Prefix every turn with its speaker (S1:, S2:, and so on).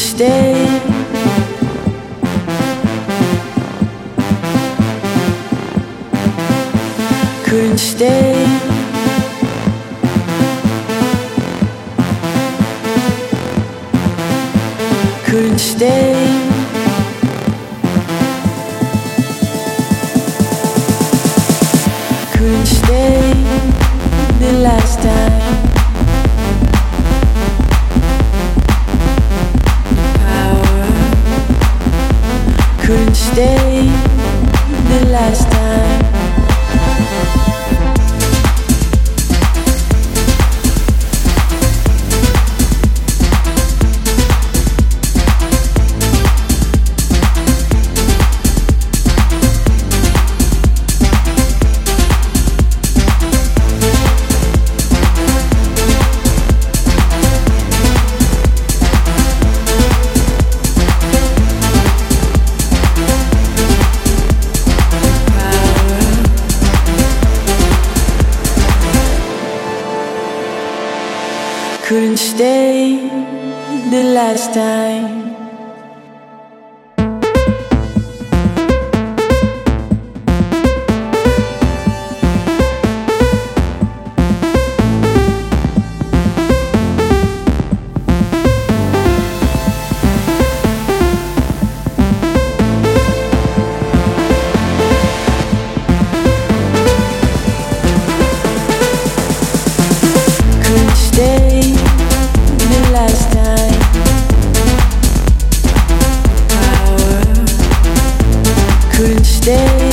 S1: stay. Couldn't stay. Couldn't stay. Stay the last time. Couldn't stay the last time. day.